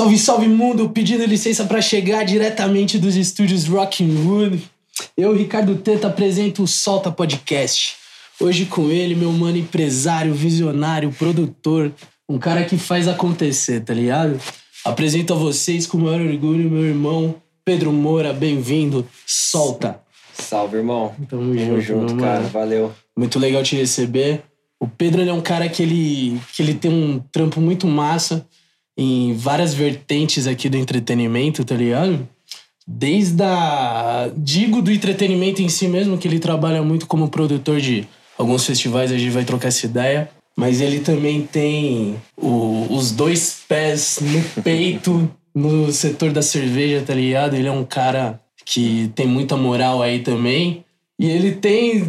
Salve, salve mundo! Pedindo licença para chegar diretamente dos estúdios Rock'n'Wood. Eu, Ricardo Teta, apresento o Solta Podcast. Hoje com ele, meu mano empresário, visionário, produtor, um cara que faz acontecer, tá ligado? Apresento a vocês com o maior orgulho meu irmão Pedro Moura, bem-vindo. Solta! Salve, irmão. Tamo, Tamo junto, junto, cara. Valeu. Muito legal te receber. O Pedro é um cara que ele, que ele tem um trampo muito massa em várias vertentes aqui do entretenimento, tá ligado? Desde a. Digo do entretenimento em si mesmo, que ele trabalha muito como produtor de alguns festivais, a gente vai trocar essa ideia. Mas ele também tem o- os dois pés no peito no setor da cerveja, tá ligado? Ele é um cara que tem muita moral aí também. E ele tem,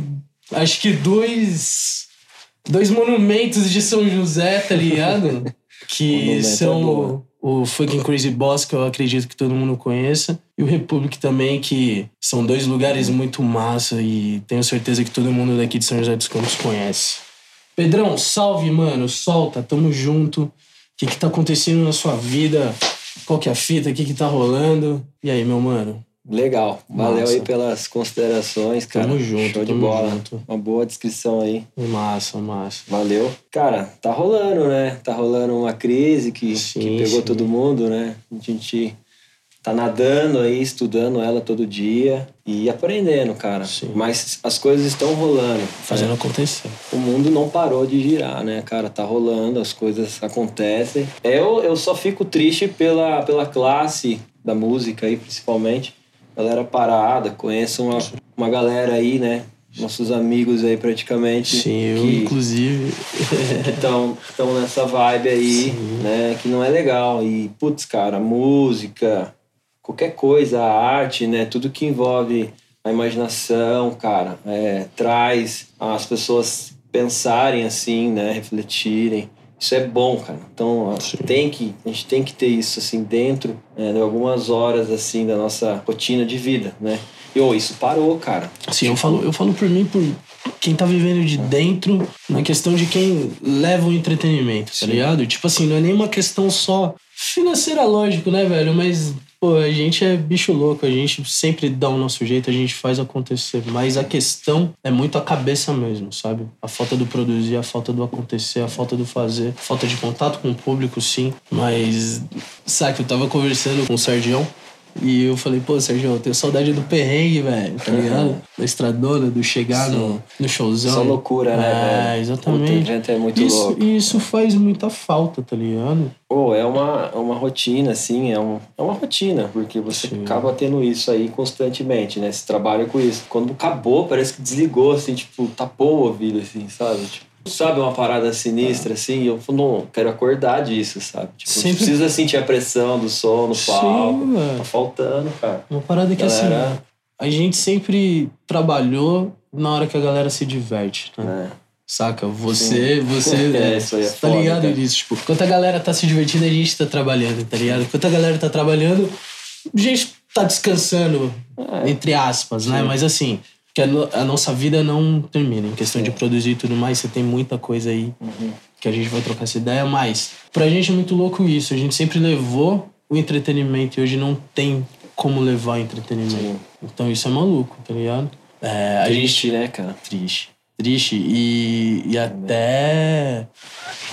acho que dois, dois monumentos de São José, tá ligado? que é são o, o fucking Crazy Boss, que eu acredito que todo mundo conheça, e o Republic também, que são dois lugares muito massa e tenho certeza que todo mundo daqui de São José dos Campos conhece. Pedrão, salve, mano, solta, tamo junto. O que que tá acontecendo na sua vida? Qual que é a fita? O que que tá rolando? E aí, meu mano? Legal. Valeu Massa. aí pelas considerações, cara. Tamo junto, Show de tamo bola. junto. Uma boa descrição aí. Massa, massa. Valeu. Cara, tá rolando, né? Tá rolando uma crise que, Sim, que pegou sim. todo mundo, né? A gente tá nadando aí, estudando ela todo dia e aprendendo, cara. Sim. Mas as coisas estão rolando. Fazendo né? acontecer. o mundo não parou de girar, né, cara? Tá rolando, as coisas acontecem. Eu, eu só fico triste pela, pela classe da música aí, principalmente. Galera parada, conheço uma, uma galera aí, né? Nossos amigos aí praticamente. Sim, eu, que inclusive. estão nessa vibe aí, Sim. né? Que não é legal. E, putz, cara, música, qualquer coisa, a arte, né? Tudo que envolve a imaginação, cara, é, traz as pessoas pensarem assim, né? Refletirem. Isso é bom, cara. Então, Sim. tem que, a gente tem que ter isso assim dentro né, de algumas horas assim da nossa rotina de vida, né? E ô, isso parou, cara. Sim, eu falo, eu falo por mim, por quem tá vivendo de dentro, na questão de quem leva o entretenimento, tá Sim. ligado? Tipo assim, não é nem uma questão só financeira, lógico, né, velho? Mas, pô, a gente é bicho louco, a gente sempre dá o nosso jeito, a gente faz acontecer. Mas a questão é muito a cabeça mesmo, sabe? A falta do produzir, a falta do acontecer, a falta do fazer, falta de contato com o público, sim. Mas, sabe, eu tava conversando com o Sergião. E eu falei, pô, Sérgio, eu tenho saudade do perrengue, velho, tá ligado? Da estradona, do chegar no, no showzão. Só loucura, né, É, exatamente. Puta, gente é muito isso, louco. E isso faz muita falta, tá ligado? Pô, é uma, é uma rotina, assim, é, um, é uma rotina, porque você Sim. acaba tendo isso aí constantemente, né? Você trabalha com isso. Quando acabou, parece que desligou, assim, tipo, tapou o ouvido, assim, sabe? Tipo, sabe uma parada sinistra, assim? Eu não quero acordar disso, sabe? Tipo, Sempre- precisa sentir a pressão do som no Sim, palco. velho. Tá faltando, cara. Uma parada que assim, Galera, a gente sempre trabalhou na hora que a galera se diverte, né? né? Saca? Você, você. É, isso aí é tá foda, ligado cara. nisso? Tipo, enquanto a galera tá se divertindo, a gente tá trabalhando, tá ligado? Enquanto a galera tá trabalhando, a gente tá descansando, É. entre aspas, né? Sim. Mas assim, que a, no- a nossa vida não termina. Em questão de produzir e tudo mais, você tem muita coisa aí Uhum. que a gente vai trocar essa ideia, mas pra gente é muito louco isso. A gente sempre levou o entretenimento e hoje não tem como levar o entretenimento. Sim. Então isso é maluco, tá ligado? É, a gente Triste, né, cara? triste. Triste e, e até.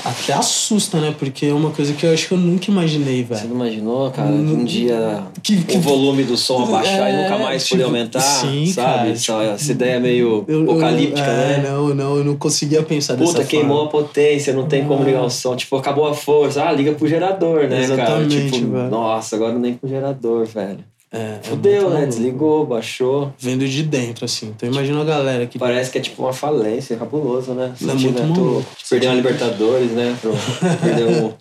Até assusta, né? Porque é uma coisa que eu acho que eu nunca imaginei, Você velho. não imaginou, cara, um dia Que- que- o volume do som abaixar e É, nunca mais tipo, poder aumentar, sim, sabe? cara, essa, tipo, essa ideia meio Eu- eu- apocalíptica, é, né? Não, não, eu não conseguia pensar dessa Puta, queimou forma. a potência, não tem como ligar o som. Tipo, acabou a força. Ah, liga pro gerador, né, cara? Exatamente, Tipo, velho. nossa, agora nem pro gerador, velho. É, é Fudeu, né? Desligou, baixou. Vendo de dentro, assim. Então imagina a galera que. Parece que é tipo uma falência, é cabuloso, né? É muito maluco. Perdeu uma Libertadores, né? Pro, perdeu, um,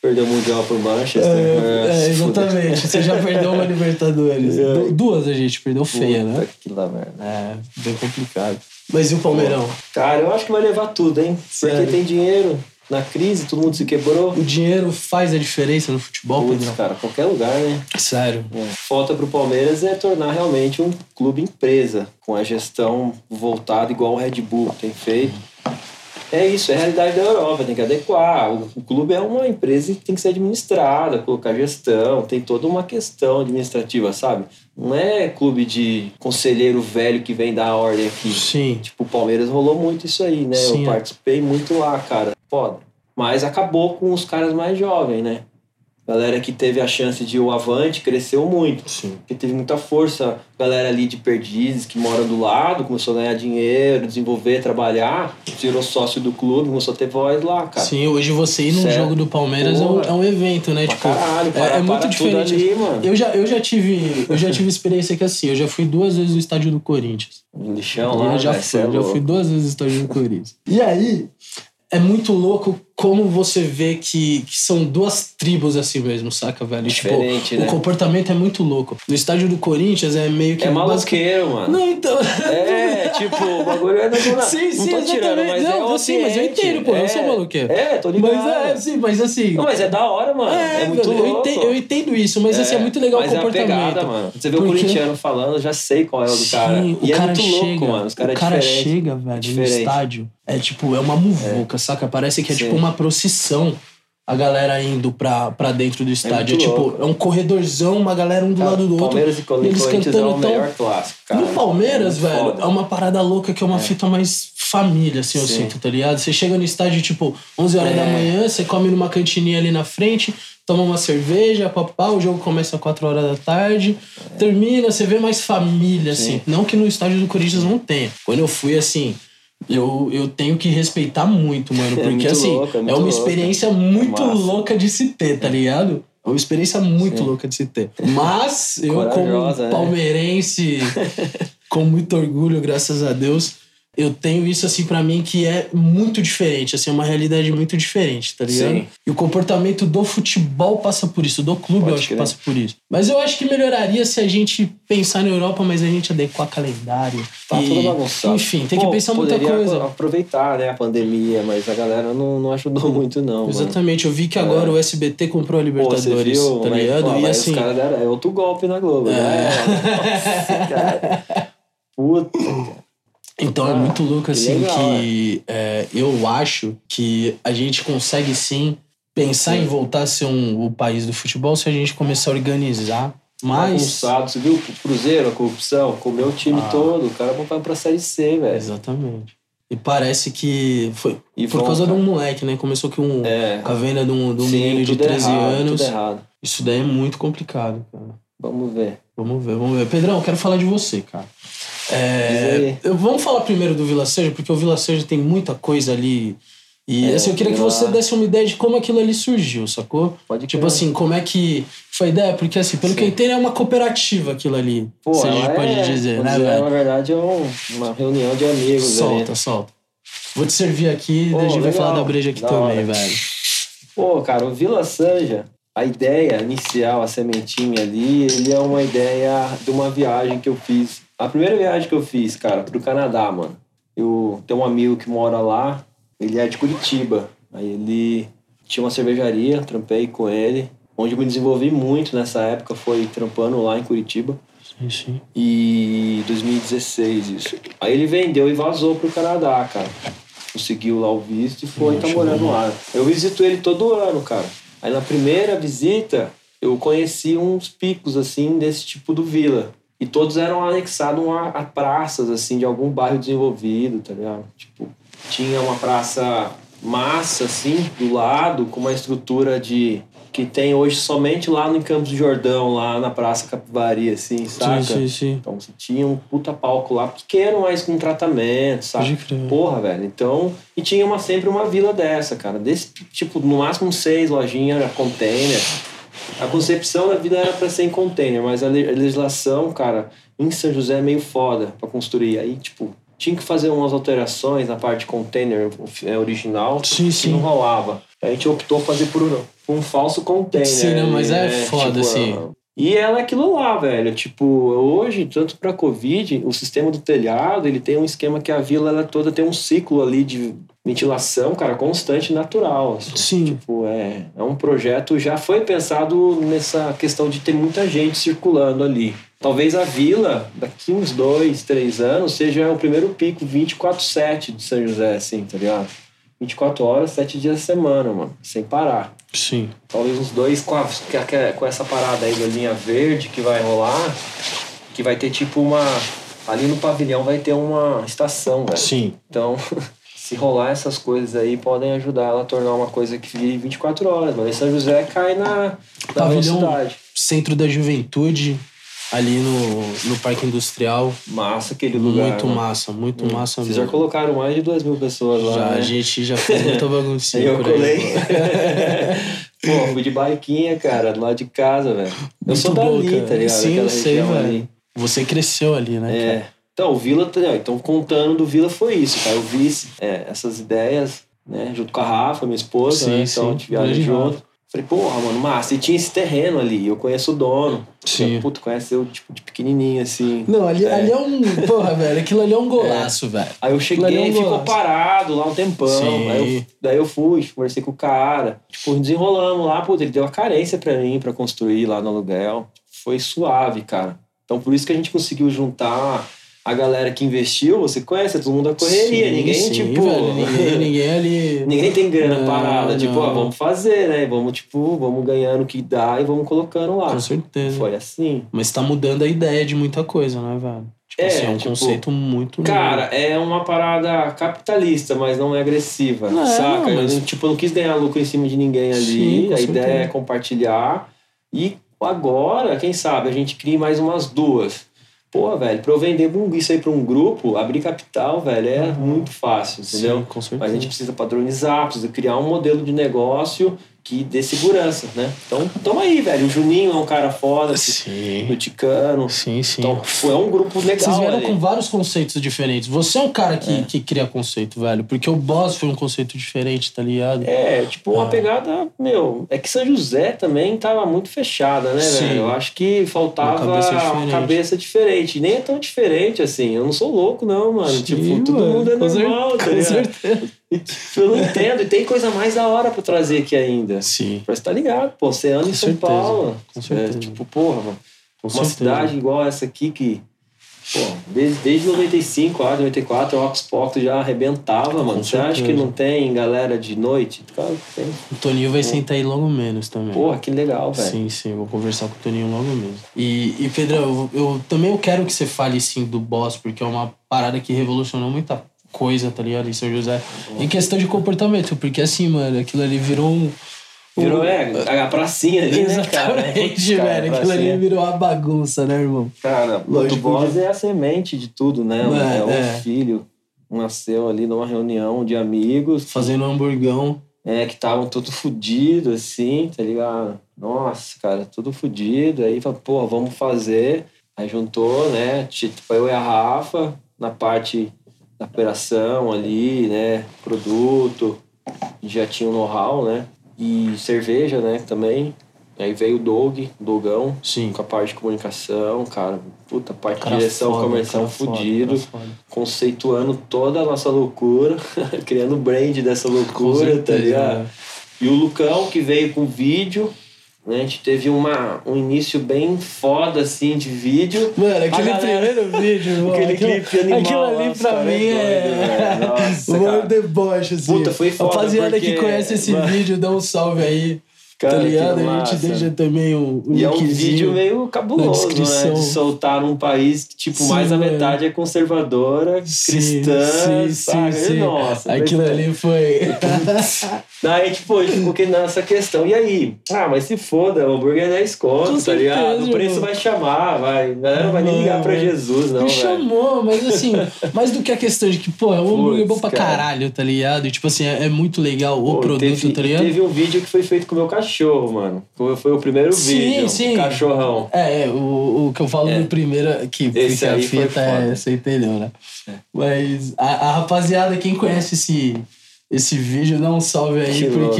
perdeu o Mundial pro Manchester. É, é, se exatamente. Você já perdeu uma Libertadores. É. Du- Duas a gente perdeu feia, Puta né? que lá, merda. É, bem complicado. Mas e o Palmeirão? Cara, eu acho que vai levar tudo, hein? Sério? Porque tem dinheiro. Na crise, todo mundo se quebrou. O dinheiro faz a diferença no futebol, Putz, Pedrão? cara, qualquer lugar, né? Sério. É. Falta pro Palmeiras é tornar realmente um clube empresa, com a gestão voltada igual o Red Bull tem feito. É isso, é a realidade da Europa, tem que adequar. O, o clube é uma empresa que tem que ser administrada, colocar gestão, tem toda uma questão administrativa, sabe? Não é clube de conselheiro velho que vem dar a ordem aqui. Sim. Tipo, o Palmeiras rolou muito isso aí, né? Sim, Eu é. participei muito lá, cara. Foda. Mas acabou com os caras mais jovens, né? Galera que teve a chance de ir o avante cresceu muito. Sim. Porque teve muita força. Galera ali de Perdizes que mora do lado, começou a ganhar dinheiro, desenvolver, trabalhar, virou sócio do clube, começou a ter voz lá, cara. Sim, hoje você ir num Certo. jogo do Palmeiras é um, é um evento, né? Pra tipo, caralho, é, para, é muito para diferente. Tudo ali, mano. Eu já, eu já tive, eu já tive experiência que assim, eu já fui duas vezes no estádio do Corinthians. Lixão lá, eu já cê fui, é já fui duas vezes no estádio do Corinthians. E aí, é muito louco como você vê que, que são duas tribos assim mesmo, saca, velho? Diferente, tipo, né? o comportamento é muito louco. No estádio do Corinthians é meio que É basic- maloqueiro, mano. Não, então. É, tipo, o bagulho é não, não, Sim, sim, não tô tirando, mas Não, é não, o sim, mas eu entendo, pô, eu é, sou maluqueiro. É, tô ligado. Mas é, sim, mas assim. Não, mas é da hora, mano. É, muito velho, eu louco. entendo, eu entendo isso, mas assim, é muito legal o comportamento. É pegada, mano. Você vê o Porque- corintiano falando, eu já sei qual é o do cara. Sim, e o é cara muito chega, louco, mano. Os caras o cara é chega, velho, no estádio. É tipo, é uma muvuca, saca? Parece que é Sim. tipo uma procissão. A galera indo pra, pra dentro do estádio. É, muito tipo, louco. é um corredorzão, uma galera um do lado do outro. Palmeiras e Corinthians eles é cantando o tão- melhor clássico, cara. No Palmeiras, É velho, foda. é uma parada louca que é uma fita mais família, assim, eu Sim. sinto, tá ligado? Você chega no estádio, tipo, 11 horas É. da manhã, você come numa cantininha ali na frente, toma uma cerveja, papá, o jogo começa às 4 horas da tarde, termina, você vê mais família, assim. É. Sim. Não que no estádio do Corinthians não tenha. Quando eu fui, assim, eu, eu tenho que respeitar muito, mano, É porque, muito assim, louco, é é, uma louco. experiência muito massa. louca de se ter, tá ligado? É uma experiência muito Sim. louca de se ter. Mas eu, como Corajosa, né? palmeirense, com muito orgulho, graças a Deus, eu tenho isso assim pra mim que é muito diferente, assim, é uma realidade muito diferente, tá ligado? Sim. E o comportamento do futebol passa por isso, do clube Pode eu acho que crer. passa por isso. Mas eu acho que melhoraria se a gente pensar na Europa, mas a gente adequar calendário. Tá e, tudo bagunçado. Enfim, tem Pô, que pensar muita coisa. aproveitar, né, a pandemia, mas a galera não, não ajudou muito, não. mano. Exatamente, eu vi que agora o SBT comprou a É. Pô, Libertadores, você viu? tá Mas, ligado? pô, e mas assim, Os caras deram é outro golpe na Globo, né? Nossa, cara. Puta, cara. Então é Ah, muito louco que assim legal, que é, eu acho que a gente consegue sim pensar Sim. em voltar a ser um, o país do futebol se a gente começar a organizar mais. Bagunçado. Você viu o Cruzeiro, a corrupção? Comeu o time Ah. todo. O cara vai pra Série C, velho. Exatamente. E parece que foi E por causa de um moleque, né? Começou com, um, É. a venda de um, de um Sim, menino de tudo 13 errado, anos. Tudo errado. Isso daí é muito complicado, cara. Vamos ver. Vamos ver, vamos ver. Pedrão, eu quero falar de você, cara. É, vamos falar primeiro do Vila Seja, porque o Vila Seja tem muita coisa ali. E É, assim, eu queria que você desse uma ideia de como aquilo ali surgiu, sacou? Pode Tipo crer. assim, como é que foi a ideia? Porque assim, pelo Sim. que eu entendo, é uma cooperativa aquilo ali. Pô, se a gente pode é, dizer, né, dizer, velho? Na verdade, é um- uma reunião de amigos Solta, ali. solta. Vou te servir aqui e a gente vai falar da breja aqui Da também, hora. velho. Pô, cara, o Vila Sanja, a ideia inicial, a sementinha ali, ele é uma ideia de uma viagem que eu fiz. A primeira viagem que eu fiz, cara, pro Canadá, mano. Eu tenho um amigo que mora lá, ele é de Curitiba. Aí ele tinha uma cervejaria, trampei com ele. Onde eu me desenvolvi muito nessa época foi trampando lá em Curitiba. Sim, sim. E 2016 isso. Aí ele vendeu e vazou pro Canadá, cara. Conseguiu lá o visto e foi, tá Poxa, morando lá. Eu visito ele todo ano, cara. Aí na primeira visita, eu conheci uns picos, assim, desse tipo do Vila. E todos eram anexados a, a praças, assim, de algum bairro desenvolvido, tá ligado? Tipo, tinha uma praça massa, assim, do lado, com uma estrutura de... Que tem hoje somente lá no Campos do Jordão, lá na Praça Capivari, assim, saca? Sim, sim, sim. Então você tinha um puta palco lá pequeno, mas com tratamento, sabe? Porra, velho. Então, e tinha uma, sempre uma vila dessa, cara. Desse tipo, no máximo seis lojinhas, container. A concepção da vida era pra ser em container, mas a le- a legislação, cara, em São José é meio foda pra construir. Aí, tipo, tinha que fazer umas alterações na parte container é, original Sim, que sim. não rolava. A gente optou fazer por um, por um falso container. Sim, não, mas é foda, assim. E ela é aquilo lá, velho. Tipo, hoje, tanto pra Covid, o sistema do telhado, ele tem um esquema que a vila ela toda tem um ciclo ali de ventilação, cara, constante natural. assim. Sim. Tipo, é, é um projeto, já foi pensado nessa questão de ter muita gente circulando ali. Talvez a vila, daqui uns dois, três anos, seja o primeiro pico 24-7 de São José, assim, tá ligado? 24 horas, 7 dias da semana, mano. Sem parar. Sim. Talvez uns dois com, a, com essa parada aí da linha verde que vai rolar. Que vai ter tipo uma. Ali no pavilhão vai ter uma estação, velho. Sim. Então, se rolar essas coisas aí, podem ajudar ela a tornar uma coisa que vive 24 horas. Mas em São José cai na, na Pavilhão velocidade. Centro da Juventude, ali no, no Parque Industrial. Massa aquele lugar. Muito né? massa, muito Hum. massa Vocês mesmo. já colocaram mais de duas mil pessoas lá, Já, né? a gente já fez muita baguncinha Eu por colei. Pô, fui de baiquinha, cara, do lado de casa, velho. Eu sou dali, cara. tá ligado? Sim, Daquela eu sei, velho. Você cresceu ali, né? É. cara? Então, o Vila, então contando do Vila foi isso, cara. Eu vi é, essas ideias, né, junto com a Rafa, minha esposa, Sim, né? Então sim. a gente viaja junto. Falei, porra, mano, massa. E tinha esse terreno ali, eu conheço o dono. Sim. Puta, conhece eu, tipo, de pequenininho, assim. Não, ali é. ali é um. Porra, velho, aquilo ali é um golaço, velho. Aí eu é cheguei um e ficou parado lá um tempão. Sim. Aí eu, daí eu fui, conversei com o cara. Tipo, desenrolamos lá, puta, ele deu uma carência pra mim pra construir lá no aluguel. Foi suave, cara. Então por isso que a gente conseguiu juntar a galera que investiu. Você conhece, todo mundo da correria. Sim, ninguém, sim, tipo. velho, ninguém, ninguém ali. Ninguém tem grana Não, parada. Tipo, não. ó, vamos fazer, né? Vamos, tipo, vamos ganhando o que dá e vamos colocando lá. Com certeza. Foi assim. Mas tá mudando a ideia de muita coisa, né, velho? Tipo É, assim, é um tipo, conceito muito. Cara, é uma parada capitalista, mas não é agressiva, Não, saca? mas- Eu, tipo, eu não quis ganhar lucro em cima de ninguém ali. Sim, a ideia certeza. é compartilhar. E agora, quem sabe, a gente cria mais umas duas. Pô, velho, pra eu vender isso aí pra um grupo, abrir capital, velho, é muito fácil, entendeu? Sim, com certeza. Mas a gente precisa padronizar, precisa criar um modelo de negócio que dê segurança, né? Então, tamo aí, velho. O Juninho é um cara foda, Sim. o Ticano. Sim, sim. Então, é um grupo legal. Vocês vieram ali. com vários conceitos diferentes. Você é um cara que, É. que cria conceito, velho. Porque o Boss foi um conceito diferente, tá ligado? É, tipo, uma Ah. pegada, meu, é que São José também tava muito fechada, né, Sim. velho? Eu acho que faltava Uma cabeça uma diferente. cabeça diferente. Nem é tão diferente assim. Eu não sou louco, não, mano. Sim, tipo, todo mano, mundo é com normal, tá Com ligado? certeza. Eu não entendo. E tem coisa mais da hora pra trazer aqui ainda. Sim. Pra você tá ligado, pô, Oceano Com em São certeza, Paulo. com certeza. É, tipo, porra, mano. Com uma certeza. cidade igual essa aqui que. Pô, desde, desde 95, lá, 94, o Oxport já arrebentava, mano. Com Você acha que certeza. não tem galera de noite? Claro que tem. O Toninho vai sentar aí logo menos também. Porra, que legal, velho. Sim, sim, vou conversar com o Toninho logo mesmo. E, e Pedrão, eu, eu também eu quero que você fale sim do boss, porque é uma parada que revolucionou muita coisa, tá ligado? Em São José. Em questão de comportamento, porque assim, mano, aquilo ali virou um. Virou, um- é, a pracinha ali, né, cara? Exatamente, Putz, cara, velho. Aquilo pracinha. ali virou uma bagunça, né, irmão? Cara, o Lógico boss é a semente de tudo, né? mano? É, um é. filho. Nasceu ali numa reunião de amigos. Fazendo um hamburgão. É, que estavam tudo fudido, assim, tá ligado? Nossa, cara, tudo fudido. Aí falou, pô, vamos fazer. Aí juntou, né? Tipo, eu e a Rafa, na parte da operação ali, né? Produto. Já tinha um know-how, né? E cerveja, né? Também. Aí veio o Doug, Dogão, Sim. com a parte de comunicação, cara. Puta, parte de Cara direção foda, comercial fudido foda. conceituando toda a nossa loucura, criando o brand dessa loucura, tá certeza, ligado? né? E o Lucão, que veio com vídeo? A gente teve uma, um início bem foda, assim, de vídeo. Mano, aquele galera- primeiro vídeo, irmão. Aquele clipe animal Aquilo ali os pra caras mim é é. doido. Nossa, o deboche, assim. Puta, foi foda, Rapaziada que porque- conhece esse Mano. vídeo, dá um salve aí. Cara, tá ligado? A gente deixa também um, um E é um vídeo meio cabuloso, né? De soltar num país que, tipo, Sim, mais da mano. metade é conservadora, Sim, cristã, sim, sabe? sim. Nossa, Aquilo ali foi. Daí, tipo, a gente ficou nessa questão. E aí? Ah, mas se foda, o hambúrguer é 10 Com conto, tá ligado? O preço vai chamar, vai. A galera não vai nem ligar pra Jesus, não, Me velho. chamou, mas assim, mais do que a questão de que, pô, é um hambúrguer bom pra cara. caralho, tá ligado? E tipo assim, é, é muito legal o Pô, produto, teve, tá ligado? teve um vídeo que foi feito com o meu cachorro, mano. Foi, o primeiro Sim, vídeo. sim. Cachorrão. É, é, o, o que eu falo É. no primeiro, que Esse porque a aí foi fita é, você entendeu, né? É. Mas a, a rapaziada, quem conhece esse, esse vídeo, dá um salve aí, Que louco.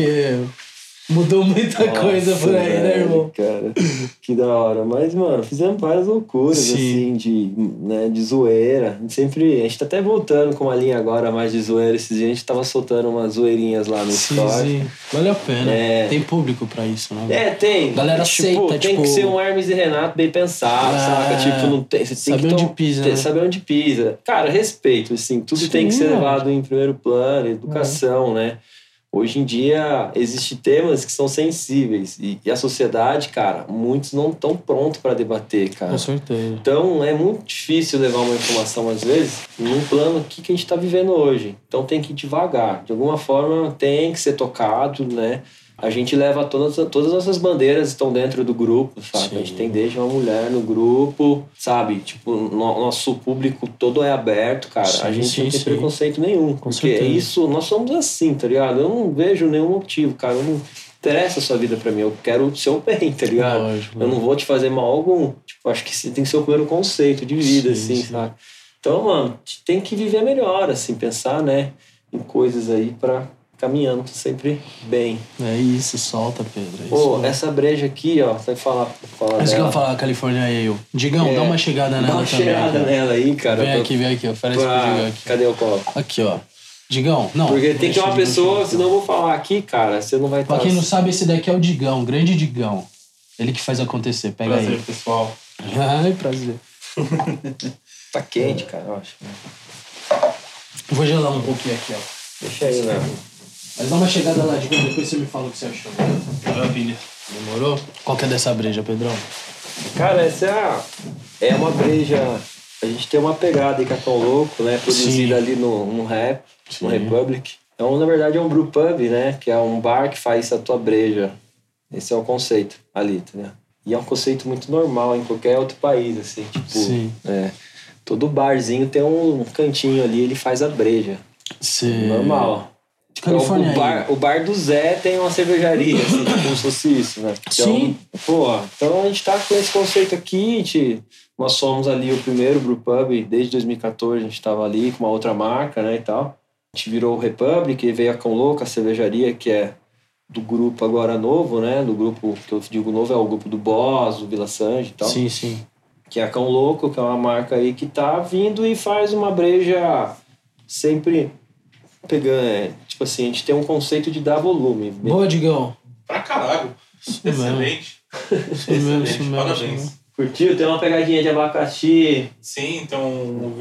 Mudou muita Nossa, coisa por aí, né, irmão? Cara, que da hora. Mas, mano, fizemos várias loucuras, Sim. assim, de, né, de zoeira. A gente sempre. A gente tá até voltando com uma linha agora mais de zoeira. Esses dias a gente tava soltando umas zoeirinhas lá no Sim, sim. Vale a pena. É. Tem público pra isso, né? É, tem. Galera tipo, aceita, tem tipo- que ser um Hermes e Renato bem pensado, É. saca? Tipo, não tem. Você tem Saber que onde tom- pisa, né? Saber onde pisa. Cara, respeito, assim, tudo Sim, tem que ser levado em primeiro plano, educação, né? Hoje em dia, existem temas que são sensíveis. E, e a sociedade, cara, muitos não estão prontos para debater, cara. Com certeza. Então é muito difícil levar uma informação, às vezes, num plano aqui que a gente está vivendo hoje. Então tem que ir devagar. De alguma forma tem que ser tocado, né? A gente leva todas, todas as nossas bandeiras estão dentro do grupo, sabe? Sim. A gente tem desde uma mulher no grupo, sabe? Tipo, no- nosso público todo é aberto, cara. Sim, a gente sim, não tem preconceito nenhum. Com porque certeza. isso, nós somos assim, tá ligado? Eu não vejo nenhum motivo, cara. Eu não interessa a sua vida pra mim. Eu quero o seu bem, tá ligado? Lógico. Eu não vou te fazer mal algum. Tipo, acho que tem que ser o primeiro conceito de vida, Sim, assim, sim. sabe? Então, mano, tem que viver melhor, assim, pensar, né, em coisas aí pra caminhando sempre bem. É isso, solta, Pedro. É isso. Pô, essa breja aqui, ó, você vai falar, falar Mas que eu falar, Califórnia Ale. Digão, É, dá uma chegada Dá nela uma também. cheirada aqui. nela aí, cara. Vem pra- aqui, vem aqui. Oferece pro pra- Digão aqui. Cadê o copo? Aqui, ó. Digão, não. Porque tem que ter uma pessoa, senão eu vou falar aqui, cara, você não vai estar... Pra quem não sabe, esse daqui é o Digão, grande Digão. Ele que faz acontecer. Pega Prazer, aí. pessoal. Ai, prazer. Tá quente, cara, eu acho. Vou gelar um pouquinho aqui, ó. Deixa aí, né? Mas dá uma chegada lá, Digão, depois você me fala o que você achou. Maravilha. Demorou? Qual que é dessa breja, Pedrão? Cara, essa é, a- é uma breja. A gente tem uma pegada aí com a Tão Louco, né? Produzida Sim. ali no, no Rap, no Sim. Republic. Então, na verdade, é um brew pub, né? Que é um bar que faz a tua breja. Esse é o conceito ali, tá ligado? E é um conceito muito normal em qualquer outro país, assim. Tipo, Sim. é, todo barzinho tem um cantinho ali, ele faz a breja. Você... Normal. O- Califórnia o, bar, o bar do Zé tem uma cervejaria, assim, como se fosse isso, né? Então, Sim. Pô, então a gente tá com esse conceito aqui, a gente, nós somos ali o primeiro brewpub, desde 2014 a gente tava ali com uma outra marca, né, e tal. A gente virou o Republic, e veio a Cão Louca, a cervejaria, que é do grupo agora novo, né? Do grupo, que eu digo novo, é o grupo do Boss, do Vila Sanji e tal Sim, sim. que é a Cão Louco, que é uma marca aí que tá vindo e faz uma breja sempre pegando. é, tipo assim, a gente tem um conceito de dar volume. Boa, Digão. Pra caralho. Isso mesmo. Excelente. Isso mesmo, isso Excelente. mesmo. Parabéns. Curtiu? Tem uma pegadinha de abacaxi. Sim, então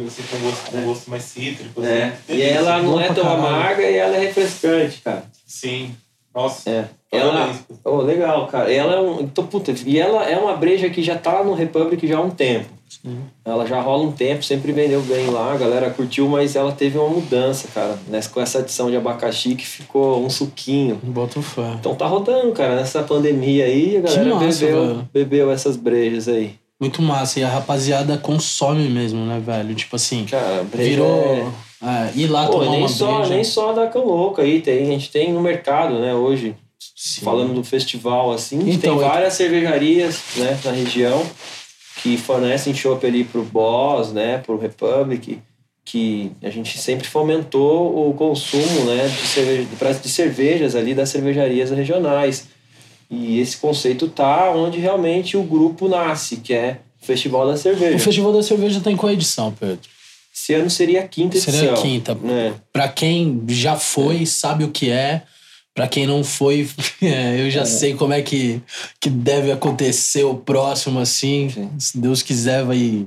assim, com gosto, com gosto mais cítrico. É. assim. E ela não Bom é tão caralho. amarga e ela é refrescante, cara. Sim. Nossa. É. Ela. Parabéns. Oh, legal, cara. Ela é um. Então, puta, e ela é uma breja que já tá no Republic já há um tempo. Sim. Ela já rola um tempo, sempre vendeu bem lá, a galera curtiu, mas ela teve uma mudança, cara. Nessa, com essa adição de abacaxi que ficou um suquinho. Bota fé. Então tá rodando, cara. Nessa pandemia aí, a galera massa, bebeu, velho. bebeu essas brejas aí. Muito massa. E a rapaziada consome mesmo, né, velho? Tipo assim, Cara, breja virou. É, ir lá É... Pô, tomar nem uma só, breja. nem só da Cão Louca aí. Tem, a gente tem no mercado, né, hoje, Sim. falando do festival, assim, a gente Então, tem é- várias cervejarias, né, na região que fornecem chopp ali pro Boss, né, pro Republic, que a gente sempre fomentou o consumo, né, de, cerveja, de cervejas ali das cervejarias regionais. E esse conceito tá onde realmente o grupo nasce, que é o Festival da Cerveja. O Festival da Cerveja tem qual edição, Pedro? Esse ano seria a quinta edição. Seria a quinta. Né? Pra quem já foi, sabe o que é. Pra quem não foi, é, eu já sei como é que, que deve acontecer o próximo, assim. Sim. Se Deus quiser, vai,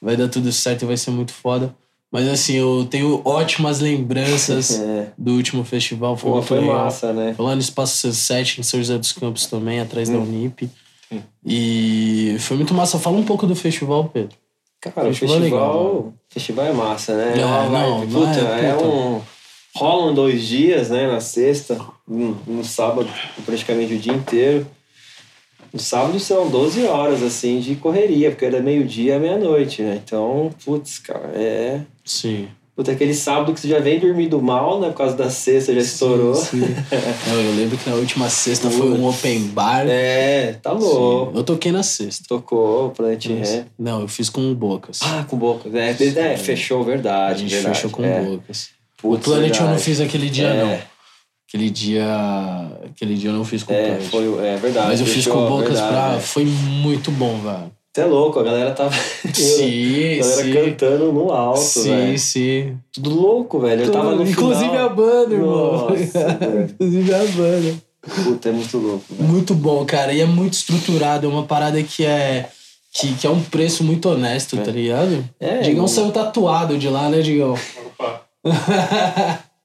vai dar tudo certo e vai ser muito foda. Mas assim, eu tenho ótimas lembranças É. do último festival. Foi Pô, foi legal. massa, né? Foi lá no Espaço Sunset, em São José dos Campos também, atrás da Hum. Unip. Sim. E foi muito massa. Fala um pouco do festival, Pedro. Cara, Festival o é festival, legal, festival é massa, né? É, uma não, não puta, é, é, puta. um. Rolam dois dias, né? Na sexta, no, no sábado, praticamente o dia inteiro. No sábado são 12 horas, assim, de correria, porque da meio-dia à meia-noite, né? Então, putz, cara, é. Sim. Puta, aquele sábado que você já vem dormindo mal, né? Por causa da sexta, já estourou. Sim, sim. eu, lembro que na última sexta foi um open bar. É, tá Sim. louco. Eu toquei na sexta. Tocou, Planet Ré. Não, eu fiz com Bocas. Ah, com boca. É, é, fechou, a verdade. gente verdade. fechou com é. Bocas. Putz, o Planet eu não verdade. fiz aquele dia, É. não. Aquele dia. Aquele dia eu não fiz com o É, Purge. foi, é verdade. Mas eu fiz com o Bocas verdade, pra. é. Foi muito bom, velho. Você é louco, a galera tava. Sim, a galera sim. cantando no alto, Sim, velho. sim. Tudo louco, velho. Eu tava no Inclusive final. a banda, irmão. Nossa. Inclusive a banda. Puta, é muito louco, velho. Muito bom, cara. E é muito estruturado. É uma parada que é. Que, que é um preço muito honesto, tá ligado? É, Digão irmão. saiu tatuado de lá, né, Digão?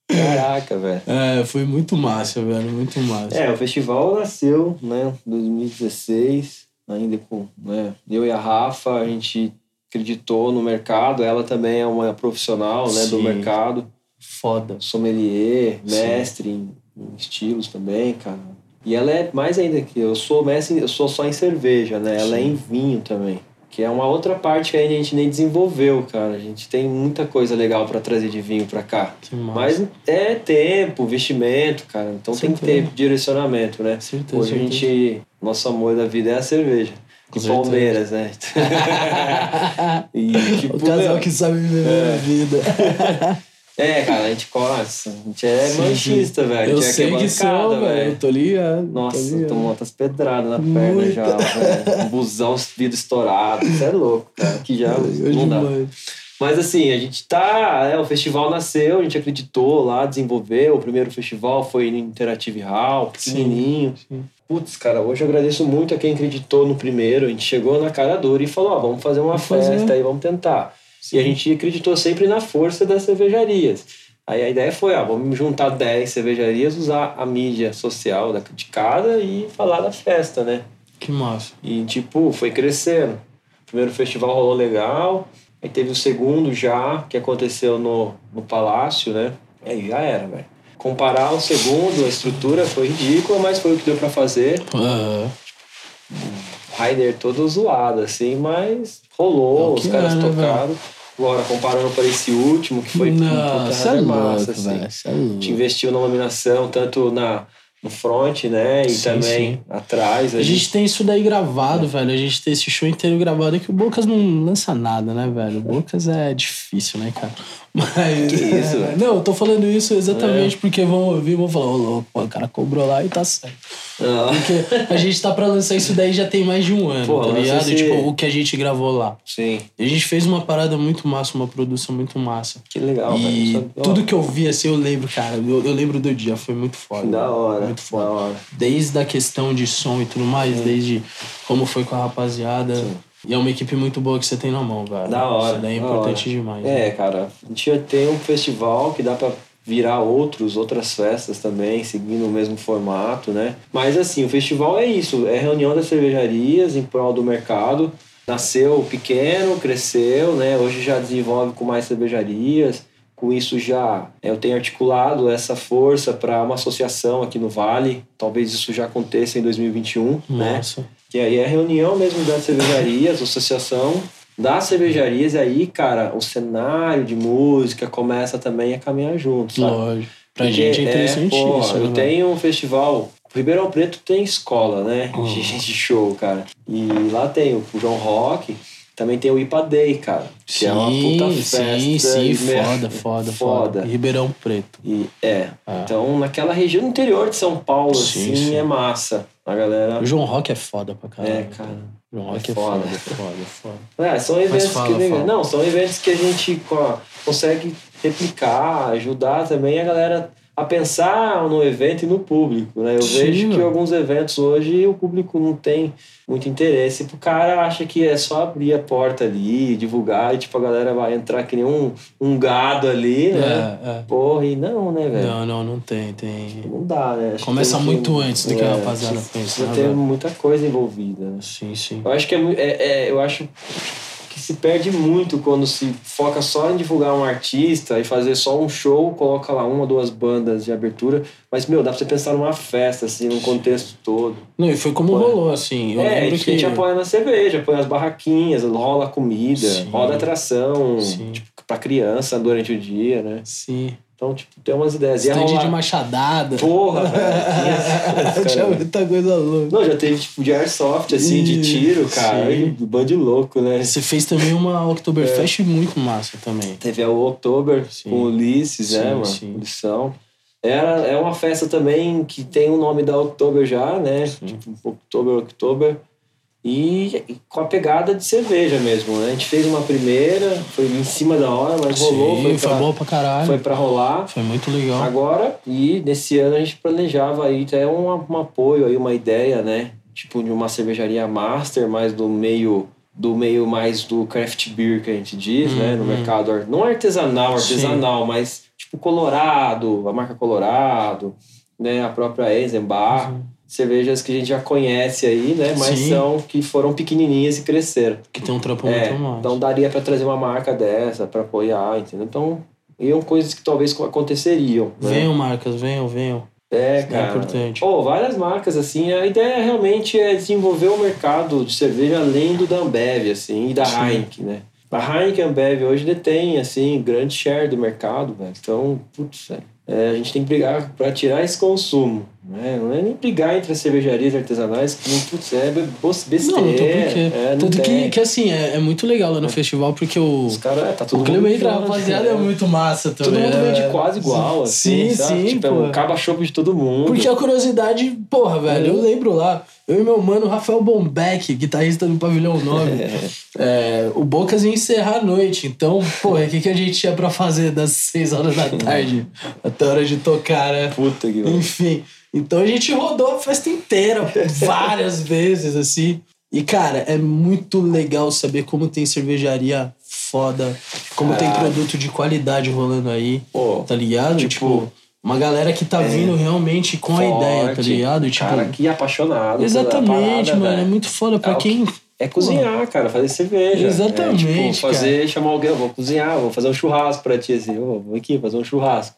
Caraca, velho. É, foi muito massa, velho. Muito massa. É, o festival nasceu, né, em 2016, ainda com, né, eu e a Rafa, a gente acreditou no mercado, ela também é uma profissional, né, do Sim. mercado, Foda. sommelier, mestre em, em estilos também, cara. E ela é mais ainda que eu sou mestre, eu sou só em cerveja, né? Ela é em vinho também. Que é uma outra parte que a gente nem desenvolveu, cara. A gente tem muita coisa legal pra trazer de vinho pra cá. Mas é tempo, vestimento, cara. Então tem que ter direcionamento, né? Certeza, Hoje a certeza. gente. Nosso amor da vida é a cerveja. Com E. Palmeiras, né? e, tipo, o casal meu, que sabe viver a vida. É, cara, a gente coça. A gente é Sim, manchista, velho. Eu A gente é sei que arquibancada, sou, velho. Eu tô ligado. Nossa, tomou outras pedradas na perna Muita. já, velho. Um busão, os vidros estourados. Isso é louco, cara. Que já Eu não dá. Mas assim, a gente tá. É, o festival nasceu, a gente acreditou lá, desenvolveu. O primeiro festival foi no Interactive Hall, pequenininho. sim. Putz, cara, hoje eu agradeço muito a quem acreditou no primeiro. A gente chegou na cara dura e falou: ó, vamos fazer uma Vamos fazer. festa aí, vamos tentar. E a gente acreditou sempre na força das cervejarias. Aí a ideia foi, ó, vamos juntar 10 cervejarias, usar a mídia social da- de cada e falar da festa, né? Que massa. E, tipo, foi crescendo. O primeiro festival rolou legal. Aí teve o segundo já, que aconteceu no, no Palácio, né? E aí já era, velho. Comparar o segundo, a estrutura foi ridícula, mas foi o que deu pra fazer. Aham. Rider todo zoado, assim, mas rolou, É os caras é, né, tocaram. Agora, comparando para esse último, que foi Não, puta, você é massa, louco, assim. Você é A gente investiu na iluminação, tanto na, no front, né? E Sim, também sim. atrás. A gente tem isso daí gravado, velho. A gente tem esse show inteiro gravado. É que o Bocas não lança nada, né, velho? O Bocas é difícil, né, cara? Mas. Que isso, velho? Não, eu tô falando isso exatamente porque vão ouvir e vão falar, ô louco, pô, o cara cobrou lá e tá certo. Ah, Porque a gente tá pra lançar isso daí já tem mais de um ano, Pô, tá ligado? esse- Tipo, o que a gente gravou lá. sim, A gente fez uma parada muito massa, uma produção muito massa. que legal, velho. e é- tudo que eu vi, assim, eu lembro, cara. Eu, eu lembro do dia, foi muito foda. Da hora, Muito foda. da hora. Desde a questão de som e tudo mais, desde como foi com a rapaziada. E é uma equipe muito boa que você tem na mão, velho. Da hora. Isso daí é importante hora. demais. né? É, cara, a gente tem um festival que dá pra virar outros, outras festas também, seguindo o mesmo formato, né? Mas assim, o festival é isso, é reunião das cervejarias em prol do mercado. Nasceu pequeno, cresceu, né? Hoje já desenvolve com mais cervejarias. Com isso já é, eu tenho articulado essa força para uma associação aqui no Vale. Talvez isso já aconteça em 2021, né? Que aí é a reunião mesmo das cervejarias, associação das cervejarias, e aí, cara, o cenário de música começa também a caminhar junto, sabe? Lógico. Pra Porque, gente é interessante pô, isso. Eu né, tenho um festival. Ribeirão Preto tem escola, né? Uhum. De, de show, cara. E lá tem o João Rock, também tem o IPA Day, cara. Que é uma puta festa. Sim, sim, foda, foda, foda. E Ribeirão Preto. E, é. Ah. Então, naquela região do interior de São Paulo, Sim, assim, sim. é massa. A galera. O João Rock é foda pra caralho. É, cara. João Rock É é foda, foda. é foda, é foda. É, são eventos fala, que fala. não, são eventos que a gente co- consegue replicar, ajudar também a galera a pensar no evento e no público, né? Eu Sim, vejo que alguns eventos hoje o público não tem muito interesse, o cara acha que é só abrir a porta ali, divulgar e tipo a galera vai entrar que nem um, um gado ali, né? É, é. Porra, e não, né, velho? Não, não, não tem, tem. Não dá, né? Acho Começa tem que- muito antes do que a é, rapaziada precisa- pensa, né, velho? muita coisa envolvida, né? Sim, sim. Eu acho que é, é, é, eu acho se perde muito quando se foca só em divulgar um artista e fazer só um show, coloca lá uma ou duas bandas de abertura, mas meu, dá pra você pensar numa festa assim, num contexto todo. Não, e foi como Pô, rolou, assim. Eu é, a gente, que. apoia na cerveja, apoia as barraquinhas, rola comida, Sim. rola atração, Sim. tipo, pra criança durante o dia, né? Sim. Então, tipo, tem umas ideias. Ia Stand rolar- de machadada. Porra, velho. tinha- muita coisa louca. Não, já teve tipo de airsoft, assim, de tiro, cara. sim. E band louco, né? Você fez também uma Oktoberfest É. muito massa também. Teve a October Sim. com o Ulisses, Sim, né, mano? sim. Lição. Era, é uma festa também que tem o nome da Oktober já, né? Tipo, Oktober, Oktober. E, e com a pegada de cerveja mesmo, né? A gente fez uma primeira, foi em cima da hora, mas rolou, Sim, foi foi pra, bom pra caralho. foi Foi, pra rolar. muito legal. Agora, e nesse ano a gente planejava aí até um, um apoio aí, uma ideia, né? Tipo, de uma cervejaria master, mais do meio do meio mais do craft beer que a gente diz, né? No Uhum. mercado, não artesanal, Sim. artesanal, mas tipo Colorado, a marca Colorado, né? A própria Eisenbach. Cervejas que a gente já conhece aí, né? Mas. Sim. são que foram pequenininhas e cresceram. Que tem um trampo É, muito massa. então daria para trazer uma marca dessa para apoiar, entendeu? Então, iam coisas que talvez aconteceriam, né? Venham, marcas, venham, venham. É, É cara. importante. Pô, várias marcas, assim. A ideia realmente é desenvolver o mercado de cerveja além do da Ambev, assim, e da Sim. Heineken, né? A Heineken e a Ambev hoje detém, assim, grande share do mercado, velho. Então, putz, é, é, a gente tem que brigar para tirar esse consumo, né? Não é nem brigar entre as cervejarias artesanais, que, putz, é be- besteira. Não, não tem porquê. É, não Tanto que, que, assim, é, é muito legal lá no festival, porque o, Os caras, é, tá todo o clima mundo entre a rapaziada né? é muito massa Todo também. mundo né? vende quase igual, assim, Sim, sabe? sim, Tipo, é pô. um caba-chope de todo mundo. Porque a curiosidade, porra, velho, eu lembro lá, eu e meu mano Rafael Bombeck, guitarrista do Pavilhão 9, é, o Bocas ia encerrar a noite. Então, porra, o que, que a gente tinha pra fazer das 6 horas da tarde até a hora de tocar, né? Puta que Enfim. Então a gente rodou a festa inteira, várias vezes, assim. E, cara, é muito legal saber como tem cervejaria foda, como tem Caralho. produto de qualidade rolando aí, Pô, tá ligado? tipo, Tipo, uma galera que tá vindo realmente com a ideia, tá forte, ligado? Tipo, Cara, que apaixonado. exatamente, parada, mano. É velho. muito foda pra É quem. É cozinhar, cara, fazer cerveja. Exatamente, É, tipo, fazer, chamar alguém, vou cozinhar, vou fazer um churrasco pra ti, assim, vou aqui fazer um churrasco.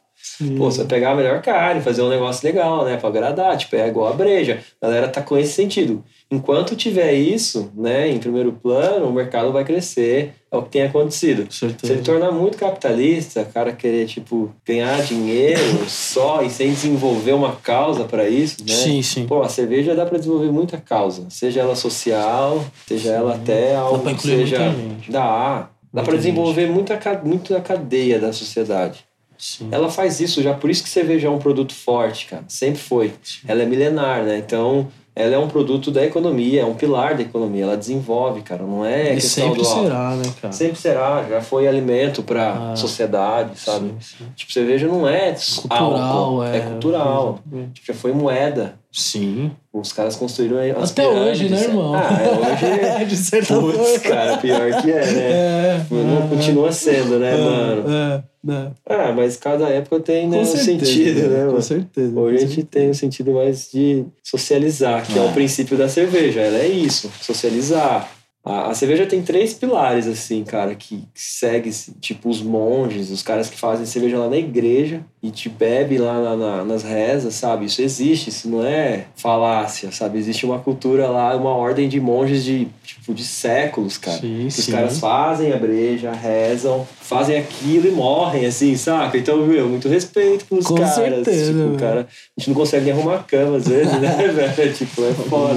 Pô, você vai pegar a melhor carne, fazer um negócio legal, né? Pra agradar, tipo, é igual a breja. A galera tá com esse sentido. Enquanto tiver isso, né, em primeiro plano, o mercado vai crescer. É o que tem acontecido. Com Se ele certeza. tornar muito capitalista, o cara querer, tipo, ganhar dinheiro só e sem desenvolver uma causa pra isso, né? Sim, sim. Pô, a cerveja dá pra desenvolver muita causa, seja ela social, seja ela até algo pra que incluir seja muita gente. dá, dá para desenvolver muita muita cadeia da sociedade. Sim. Ela faz isso já, por isso que cerveja é um produto forte, cara. Sempre foi. Ela é milenar, né? Então, ela é um produto da economia, é um pilar da economia. Ela desenvolve, cara. Não é E questão sempre do será, né, cara? Sempre será, já foi alimento pra Ah. sociedade, sabe? Sim, sim. Tipo, cerveja não é Cultural, álcool, é. é cultural. Tipo, já foi moeda. Sim. Os caras construíram as Até hoje, né, pirâmides. irmão? Ah, é, hoje... de certa Putz, forma. cara, pior que é, né? É. Não continua sendo, né, mano? É, é. Ah, mas cada época tem né, Com um certeza, sentido, né, Com mano? certeza. Hoje a com gente tem um sentido mais de socializar, que é, É. o princípio da cerveja. Ela é isso, socializar. A, a cerveja tem três pilares, assim, cara, que, que segue, tipo, os monges, os caras que fazem cerveja lá na igreja e te bebe lá na- na- nas rezas, sabe? Isso existe, isso não é falácia, sabe? Existe uma cultura lá, uma ordem de monges de, tipo, de séculos, cara. Sim, que os sim. caras fazem a breja, rezam, fazem aquilo e morrem, assim, saca? Então, meu, muito respeito pelos Com caras. certeza, tipo, cara, a gente não consegue nem arrumar a cama às vezes, né, velho? Tipo, é foda.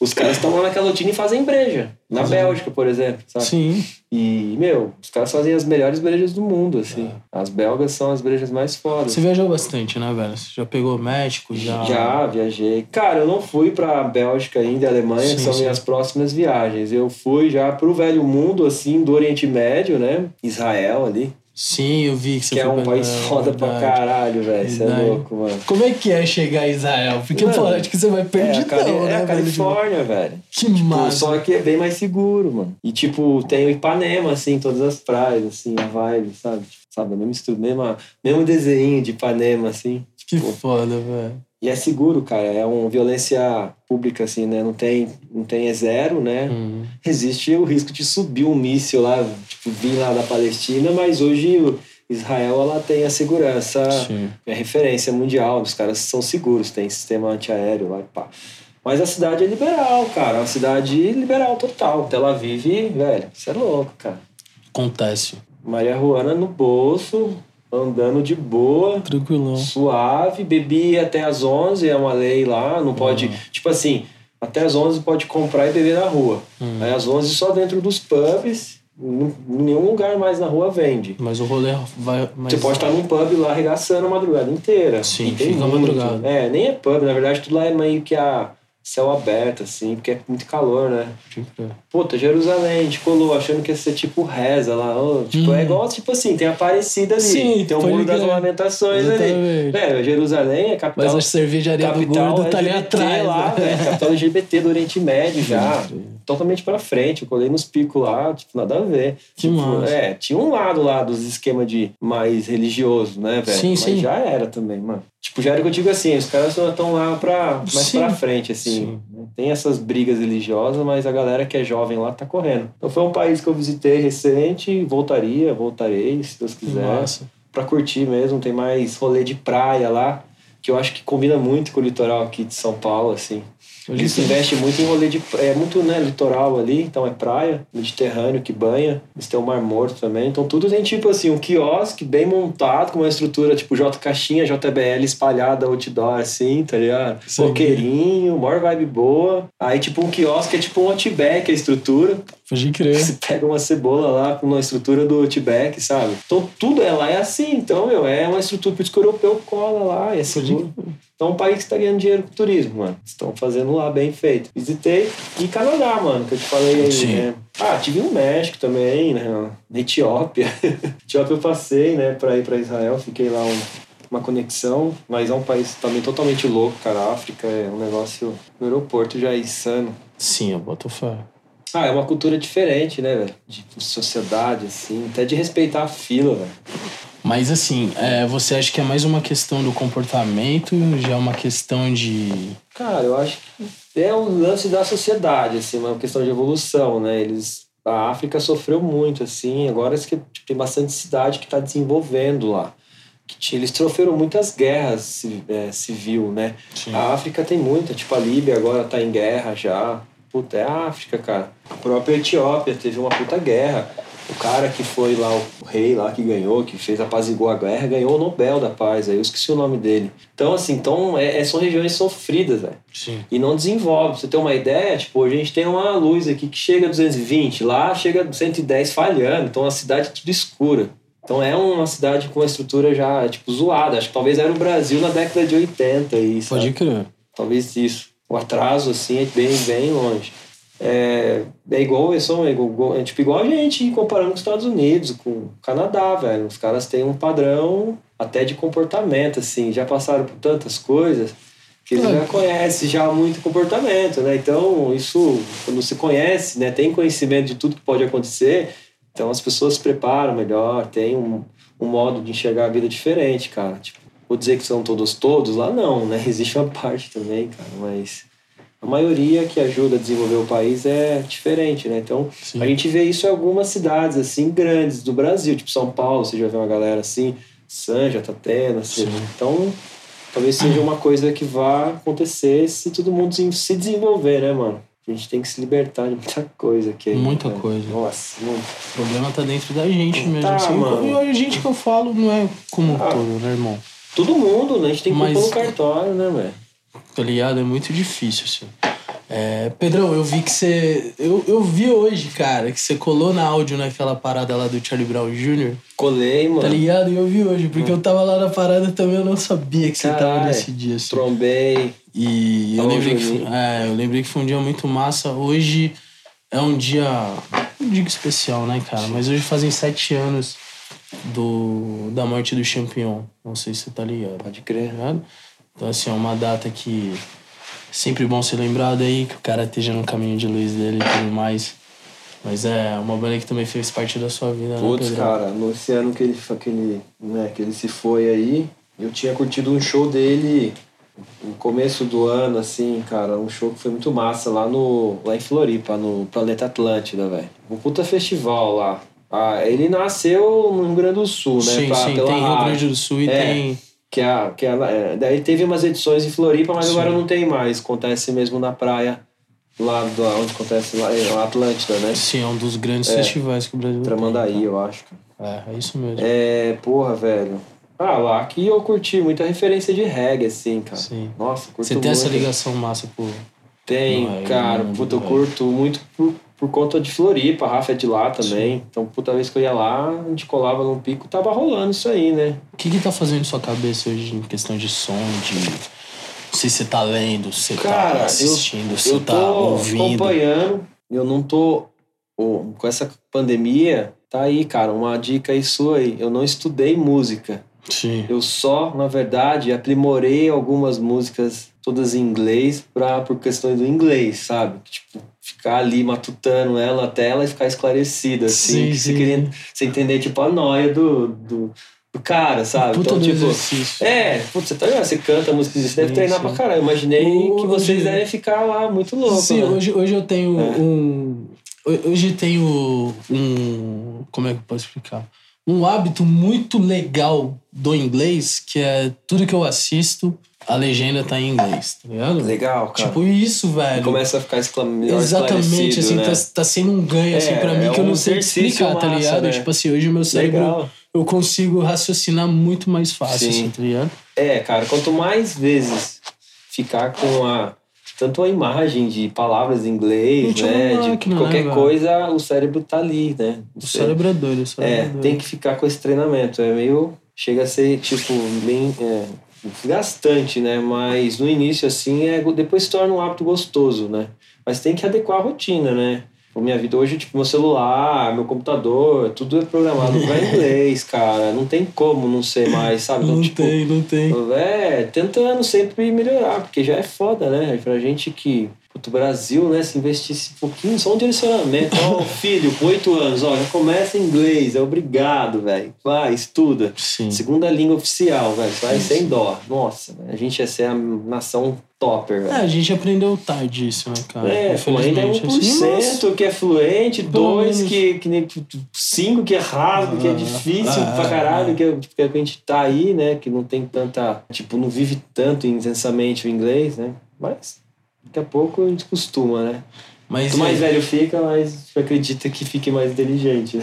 Os caras estão lá naquela rotina e fazem breja. Na Bélgica, por exemplo, sabe? Sim. E, meu, os caras fazem as melhores brejas do mundo, assim. As belgas são as brejas mais fodas. Você viajou bastante, né, velho? Você já pegou México, já. Já viajei. Cara, eu não fui pra Bélgica ainda, Alemanha, Sim, que são sim. minhas próximas viagens. Eu fui já pro velho mundo, assim, do Oriente Médio, né? Israel ali. Sim, eu vi que você que é um pra- país foda pra verdade. caralho, velho. Você é louco, mano. Como é que é chegar a Israel? Porque, Mano, pô, acho que você vai É a, perdidão, Cali- é né, a velho? Tipo, Califórnia, velho. Que Pô, massa. só que é bem mais seguro, mano. E, tipo, tem o Ipanema, assim, todas as praias, assim, a vibe, sabe? Tipo, sabe, mesmo estudo, mesmo, mesmo desenho de Ipanema, assim. Que foda, velho. E é seguro, cara. É uma violência pública, assim, né? Não tem, não tem é zero, né? Hum. Existe o risco de subir um míssil lá, tipo, vir lá da Palestina, mas hoje Israel, ela tem a segurança, Sim. é referência mundial. Os caras são seguros, tem sistema antiaéreo lá e pá. Mas a cidade é liberal, cara. É uma cidade liberal total. Tel Aviv, velho, você é louco, cara. Acontece. Maria Juana no bolso, andando de boa, Tranquilão. suave, bebi até às 11, é uma lei lá, não pode, Uhum. tipo assim, até às 11 pode comprar e beber na rua. Hum. Aí às 11 só dentro dos pubs, nenhum lugar mais na rua vende. Mas o rolê vai. Mas... Você pode estar num pub lá arregaçando a madrugada inteira. Sim, E tem fica muito. madrugada. É, nem é pub, na verdade tudo lá é meio que a céu aberto, assim, porque é muito calor, né? Puta, Jerusalém, a gente colou achando que ia ser tipo reza lá. ô, tipo, Hum. é igual, tipo assim, tem a Aparecida ali. Sim, tem o Muro das crer. Lamentações ali. Exatamente. É, Jerusalém é capital. Mas a cervejaria do capital gordo tá ali atrás. lá, né? velho. Capital LGBT do Oriente Médio já. Totalmente pra frente. Eu colei nos picos lá, tipo, nada a ver. Que tipo, massa. É, tinha um lado lá dos esquemas de mais religioso, né, velho? Sim, Mas sim. já era também, mano. Tipo, já era o que eu digo assim, os caras estão lá pra, mais Sim. pra frente, assim. né? Tem essas brigas religiosas, mas a galera que é jovem lá tá correndo. Então foi um país que eu visitei recente, voltaria, voltarei, se Deus quiser massa. pra curtir mesmo. Tem mais rolê de praia lá, que eu acho que combina muito com o litoral aqui de São Paulo, assim. Eles investem muito em rolê de praia. É muito, né, litoral ali, então é praia, Mediterrâneo que banha. Eles têm o Mar Morto também. Então tudo tem tipo assim, um quiosque bem montado, com uma estrutura tipo J Caixinha, JBL espalhada, outdoor assim, tá ligado? Sim. Coqueirinho, maior vibe boa. Aí tipo um quiosque é tipo um Outback a estrutura. Pode crer. Você pega uma cebola lá com uma estrutura do Outback, sabe? Então tudo é lá é assim. Então, meu, é uma estrutura que o europeu cola lá, é seguro. Então é um país que está ganhando dinheiro com turismo, mano. Estão fazendo lá bem feito. Visitei. E Canadá, mano, que eu te falei aí, Sim. né? Ah, tive no México também, né? Na Etiópia. Etiópia eu passei, né, pra ir pra Israel. Fiquei lá um, uma conexão. Mas é um país também totalmente louco, cara. A África é um negócio... No aeroporto já é insano. Sim, eu boto fé. Ah, é uma cultura diferente, né, velho? De sociedade, assim. Até de respeitar a fila, velho. Mas assim, é, você acha que é mais uma questão do comportamento, já é uma questão de. Cara, eu acho que é um lance da sociedade, assim, uma questão de evolução, né? Eles, a África sofreu muito, assim, agora que tipo, tem bastante cidade que está desenvolvendo lá. Que eles sofreram muitas guerras é, civil, né? Sim. A África tem muita, tipo a Líbia agora tá em guerra já. Puta, é a África, cara. A própria Etiópia teve uma puta guerra. O cara que foi lá, o rei lá que ganhou, que fez apaziguar a guerra, ganhou o Nobel da Paz. Aí eu esqueci o nome dele. Então, assim, então, é, é- são regiões sofridas, velho Sim. e não desenvolve. Pra você ter uma ideia, tipo, a gente tem uma luz aqui que chega a 220, lá chega a 110 falhando, então a cidade é tudo escura. Então é uma cidade com uma estrutura já, tipo, zoada. Acho que talvez era o Brasil na década de 80 e? Pode crer. Talvez isso. O atraso, assim, é bem, bem longe. É, é igual, são, é igual, é tipo igual a gente comparando com os Estados Unidos, com o Canadá, velho. Os caras têm um padrão até de comportamento, assim, já passaram por tantas coisas que eles É. já conhecem já muito comportamento, né? Então, isso, quando você conhece, né, tem conhecimento de tudo que pode acontecer, então as pessoas se preparam melhor, tem um, um modo de enxergar a vida diferente, cara. Tipo, vou dizer que são todos todos lá, não, né? Existe uma parte também, cara, mas a maioria que ajuda a desenvolver o país é diferente, né? Então, Sim. a gente vê isso em algumas cidades, assim, grandes do Brasil, tipo São Paulo, você já vê uma galera assim, Sanja, tá tendo, assim. Sim. Então, talvez seja uma coisa que vá acontecer se todo mundo se- se desenvolver, né, mano? A gente tem que se libertar de muita coisa aqui. Muita né? coisa. Nossa, muito. O problema tá dentro da gente mesmo. Tá, assim, mano. E a gente que eu falo não é como um Ah. todo, né, irmão? Todo mundo, né? A gente tem que Mas- pôr no cartório, né, velho? Tá ligado? É muito difícil, assim. É, Pedrão, eu vi que você. Eu, eu vi hoje, cara, que você colou na áudio naquela parada lá do Charlie Brown Jr. Colei, mano. Tá ligado? E eu vi hoje, porque eu tava lá na parada também, eu não sabia que você tava nesse dia, assim. Trombei. E eu lembrei, que foi, é, eu lembrei que foi um dia muito massa. Hoje é um dia. Não digo especial, né, cara? Mas hoje fazem sete anos do, da morte do Champion. Não sei se você tá ligado. Pode crer. Tá ligado? Então, assim, é uma data que é sempre bom ser lembrado aí, que o cara esteja no caminho de luz dele e tudo mais. Mas é uma banda que também fez parte da sua vida, né, Putz, cara, no esse ano que ele, que, ele, né, que ele se foi aí, eu tinha curtido um show dele no começo do ano, assim, cara, um show que foi muito massa lá, no, lá em Floripa, no Planeta Atlântida, velho. Um puta festival lá. Ah, ele nasceu no Rio Grande do Sul, né? Sim, pra- sim, tem Rio. Grande do Sul e É. tem. Que é, a- que é, a- é, daí teve umas edições em Floripa, mas Sim. agora não tem mais. Acontece mesmo na praia, lá do, onde acontece lá, é, lá Atlântida, né? Sim, é um dos grandes festivais que o Brasil tem. Tramandaí, eu acho. É, é isso mesmo. É, porra, velho. Ah, lá aqui eu curti muita referência de reggae, assim, cara. Sim. Nossa, curto Você tem essa muito. ligação massa por. Tem, cara. não, Puta, eu curto muito por, por conta de Floripa, a Rafa é de lá também. Então, puta vez que eu ia lá, a gente colava num pico, tava rolando isso aí, né? O que que tá fazendo sua cabeça hoje em questão de som, de... Não sei se você tá lendo, se você Cara, tá assistindo, se tá ouvindo. acompanhando, eu não tô. ô, com essa pandemia, tá aí, cara, uma dica aí sua aí. Eu não estudei música. Sim. Eu só, na verdade, aprimorei algumas músicas todas em inglês pra, por questões do inglês, sabe? Tipo, ficar ali matutando ela até ela ficar esclarecida, assim. Sim, sim. Você, queria, você entender, tipo, a noia do, do, do cara, sabe? Puta então, tipo, exercício. é, putz, você tá ligado? Você canta música, você deve Sim, treinar sim. pra caralho. Eu imaginei Hoje- que vocês devem ficar lá muito loucos. Sim, né? hoje, hoje eu tenho É. um. Hoje tenho um. Como é que eu posso explicar? Um hábito muito legal do inglês, que é tudo que eu assisto, a legenda tá em inglês, tá ligado? Legal, cara. Tipo isso, E velho. começa a ficar excla... melhor Exatamente, assim, né? tá, tá sendo um ganho, assim, É, pra mim, é que eu não sei explicar, tá massa, ligado? né? Tipo assim, hoje o meu cérebro, Legal. eu consigo raciocinar muito mais fácil, Sim. assim, tá ligado? É, cara, quanto mais vezes ficar com a tanto a imagem de palavras em inglês, Gente, é né, uma de máquina, qualquer né, coisa, o cérebro tá ali, né? O cérebro é doido, o cérebro é, é, doido. tem que ficar com esse treinamento, é meio chega a ser tipo bem é, desgastante, né? Mas no início assim, é depois se torna um hábito gostoso, né? Mas tem que adequar a rotina, né? A minha vida hoje, tipo, meu celular, meu computador, tudo é programado para inglês, cara. Não tem como não ser mais, sabe? Então, Não tipo, tem, não tem. é, tentando sempre melhorar, porque já é foda, né? Pra gente que. Puto, o Brasil, né? Se investisse um pouquinho, só um direcionamento. Ó, filho, com oito anos, ó, já começa em inglês, é obrigado, velho. Vai, estuda. Sim. Segunda língua oficial, velho. Vai sem dó. Nossa, velho, a gente ia ser a nação topper, É, velho. a gente aprendeu tarde isso, né, cara? É, ainda é 1% Infelizmente, que é fluente, dois que, que nem 5 que é rasgo, que é Ah, difícil ah, pra caralho, ah. que, é- que a gente tá aí, né? Que não tem tanta. Tipo, não vive tanto intensamente o inglês, né? Mas daqui a pouco a gente costuma, né? Mas Quanto mais é, velho fica, mais acredita que fique mais inteligente.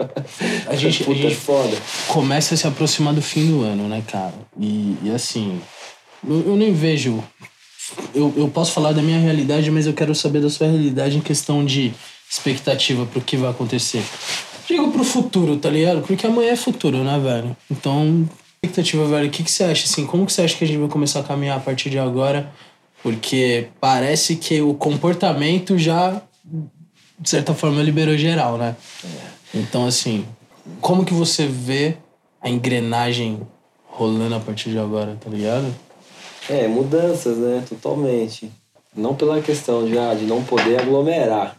a gente, a Puta, gente foda. começa a se aproximar do fim do ano, né, cara? E, e assim, eu, eu nem vejo. Eu, eu posso falar da minha realidade, mas eu quero saber da sua realidade em questão de expectativa pro que vai acontecer. Digo pro futuro, tá ligado? Porque amanhã é futuro, né, velho? Então, expectativa, velho, o que, que você acha, assim? Como que você acha que a gente vai começar a caminhar a partir de agora? Porque parece que o comportamento já, de certa forma, liberou geral, né? Então, assim, como que você vê a engrenagem rolando a partir de agora, tá ligado? É, mudanças, né? Totalmente. Não pela questão de, ah, de não poder aglomerar.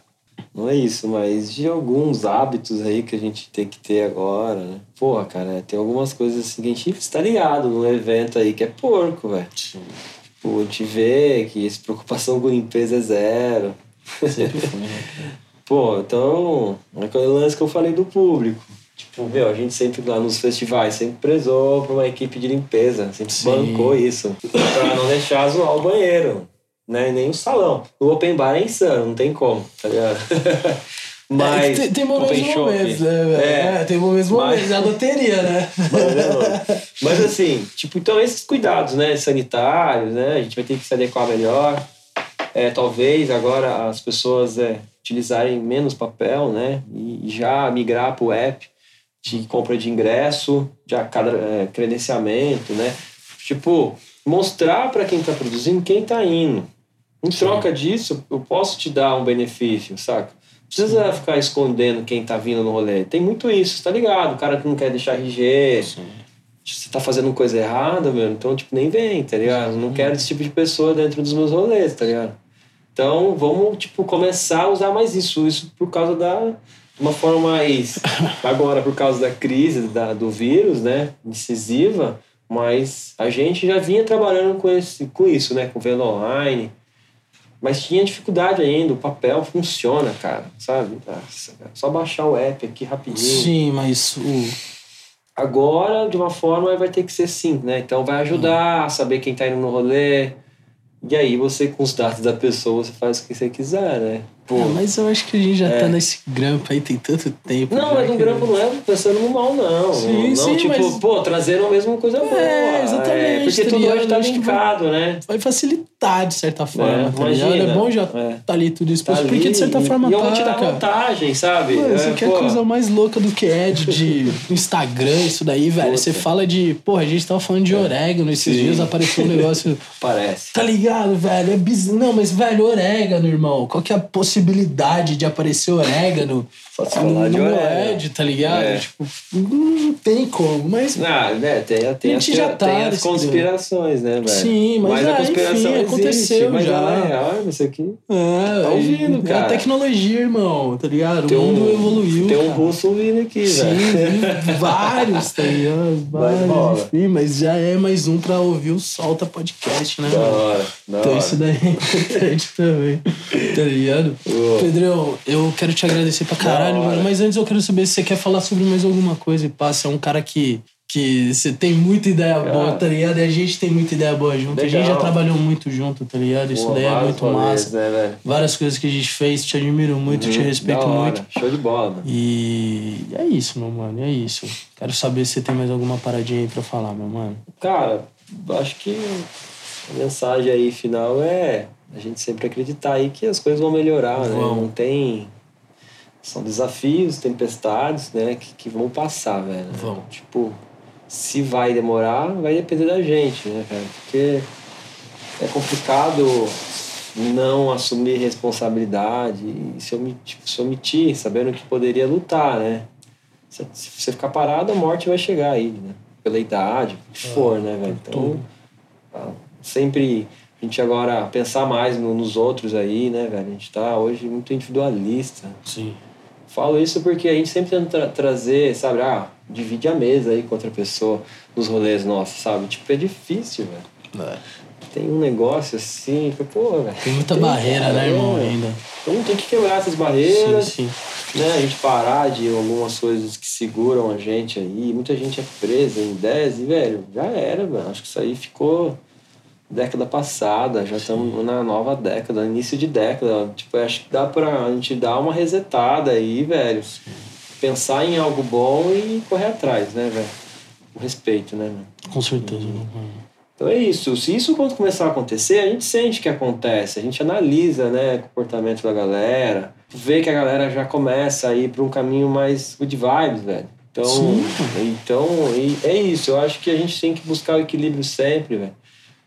Não é isso, mas de alguns hábitos aí que a gente tem que ter agora, né? Porra, cara, tem algumas coisas assim que a gente está ligado num evento aí que é porco, velho. Tipo, gente vê que essa preocupação com limpeza é zero. Sempre foi, né? Pô, então, é aquele lance que eu falei do público. Tipo, meu, a gente sempre lá nos festivais sempre prezou por uma equipe de limpeza, sempre Sim. bancou isso. Pra não deixar zoar o banheiro, né? Nem o salão. O open bar é insano, não tem como, tá ligado? Mas. É, tem, tem momentos e shop, momentos, né, velho? É. É, tem momentos e Mas- momentos. É a loteria, né? Mas, é. Mas assim, tipo, então esses cuidados, né, sanitários, né, a gente vai ter que se adequar melhor. É, talvez agora as pessoas é, utilizarem menos papel, né, e já migrar para o app de compra de ingresso, de cada é, credenciamento, né, tipo mostrar para quem está produzindo quem está indo. Em troca disso, eu posso te dar um benefício, saca? Não precisa ficar escondendo quem tá vindo no rolê. Tem muito isso, tá ligado? O cara que não quer deixar RG, você tá fazendo coisa errada, meu, então, tipo, nem vem, tá ligado? Não quero esse tipo de pessoa dentro dos meus rolês, tá ligado? Então, vamos, tipo, começar a usar mais isso. Isso por causa da... De uma forma mais... Agora, por causa da crise da, do vírus, né? Incisiva. Mas a gente já vinha trabalhando com, esse, com isso, né? Com venda online. Mas tinha dificuldade ainda. O papel funciona, cara. Sabe? Só baixar o app aqui rapidinho. Sim, mas o. Agora, de uma forma, vai ter que ser sim, né? Então vai ajudar a saber quem tá indo no rolê. E aí você, com os dados da pessoa, você faz o que você quiser, né? Pô. É, mas eu acho que a gente já É. tá nesse grampo aí tem tanto tempo. Não, mas um grampo não é pensando no mal, não. Sim, não, sim, tipo, mas- pô, trazendo a mesma coisa boa. exatamente, É, porque tá tudo hoje tá linkado, né? Vai facilitar de certa forma, É, tá imagina. É bom já É. tá ali tudo exposto, Tá porque de certa e- forma E eu tá, vou te dar cara. vantagem, sabe? Mano, isso É, aqui é a pô, coisa mais louca do que é de, de Instagram, isso daí, velho. Puta. Você fala de. Porra, a gente tava falando de orégano esses Sim. dias, apareceu um negócio. Parece. Tá ligado, velho? É biz... Não, mas, velho, orégano, irmão. Qual que é a possibilidade de aparecer orégano Só se falar de no orégano. Ed, tá ligado? É. Tipo, não tem como. Mas Ah, né, tem, tem, A as, gente já tá tem as conspirações, né, velho? Sim, mas, a ah, conspiração enfim, existe, aconteceu mas já. ela é real, isso aqui. É, Tá ouvindo, é cara. a tecnologia, irmão, tá ligado? Tem o mundo um, evoluiu. Tem um russo vindo aqui, Sim, velho. vários, tá ligado? Vários, enfim, mas já é mais um pra ouvir o Solta Podcast, né? Da mano? hora, da Então hora. isso daí é importante também, tá ligado? Boa. Pedrão, eu quero te agradecer pra caralho, mano, mas antes eu quero saber se você quer falar sobre mais alguma coisa e passa. É um cara que, que você tem muita ideia boa, tá ligado? E a gente tem muita ideia boa junto. A gente Legal. já trabalhou muito junto, tá ligado? Isso Pô, daí é muito massa. Né, velho? Várias coisas que a gente fez, te admiro muito, te Uhum, respeito da hora. muito. Show de bola. E é isso, meu mano, é isso. Quero saber se você tem mais alguma paradinha aí pra falar, meu mano. Cara, acho que a mensagem aí final é a gente sempre acreditar aí que as coisas vão melhorar, né? Não tem. São desafios, tempestades, né? Que, que vão passar, velho. Vão. Tipo, se vai demorar, vai depender da gente, né, cara? Porque é complicado não assumir responsabilidade e se omitir, se omitir sabendo que poderia lutar, né? Se se você ficar parado, a morte vai chegar aí, né? Pela idade, o que for, né, velho? Então, ah, sempre a gente agora pensar mais no- nos outros aí, né, velho? A gente tá hoje muito individualista. Sim. Falo isso porque a gente sempre tenta tra- trazer, sabe, ah, divide a mesa aí com outra pessoa nos rolês nossos, sabe? Tipo, é difícil, velho. Tem um negócio assim, que, pô, velho. Tem muita barreira, né, irmão, é. ainda. Então tem que quebrar essas barreiras, Sim, sim. né? A gente parar de algumas coisas que seguram a gente aí. Muita gente é presa em 10 e, velho, já era, velho. Acho que isso aí ficou década passada, já estamos na nova década, início de década. Tipo, acho que dá pra a gente dar uma resetada aí, velho. Pensar em algo bom e correr atrás, né, velho? Com respeito, né, velho? Com certeza, meu mano. Então é isso. Se isso quando começar a acontecer, a gente sente que acontece, a gente analisa, né, o comportamento da galera, vê que a galera já começa a ir para um caminho mais good vibes, velho. Então, Sim. então e é isso. Eu acho que a gente tem que buscar o equilíbrio sempre, velho.